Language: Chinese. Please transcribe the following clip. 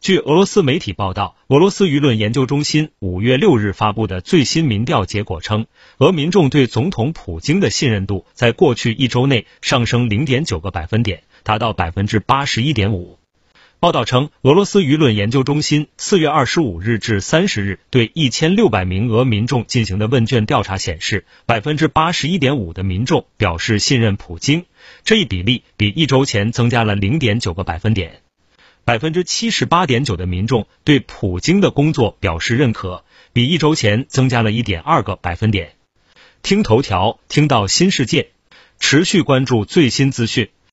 据俄罗斯媒体报道，俄罗斯舆论研究中心五月六日发布的最新民调结果称，俄民众对总统普京的信任度在过去一周内上升零点九个百分点，达到百分之八十一点五。报道称，俄罗斯舆论研究中心四月二十五日至三十日对一千六百名俄民众进行的问卷调查显示，百分之八十一点五的民众表示信任普京，这一比例比一周前增加了零点九个百分点。百分之七十八点九的民众对普京的工作表示认可，比一周前增加了一点二个百分点。听头条，听到新世界，持续关注最新资讯。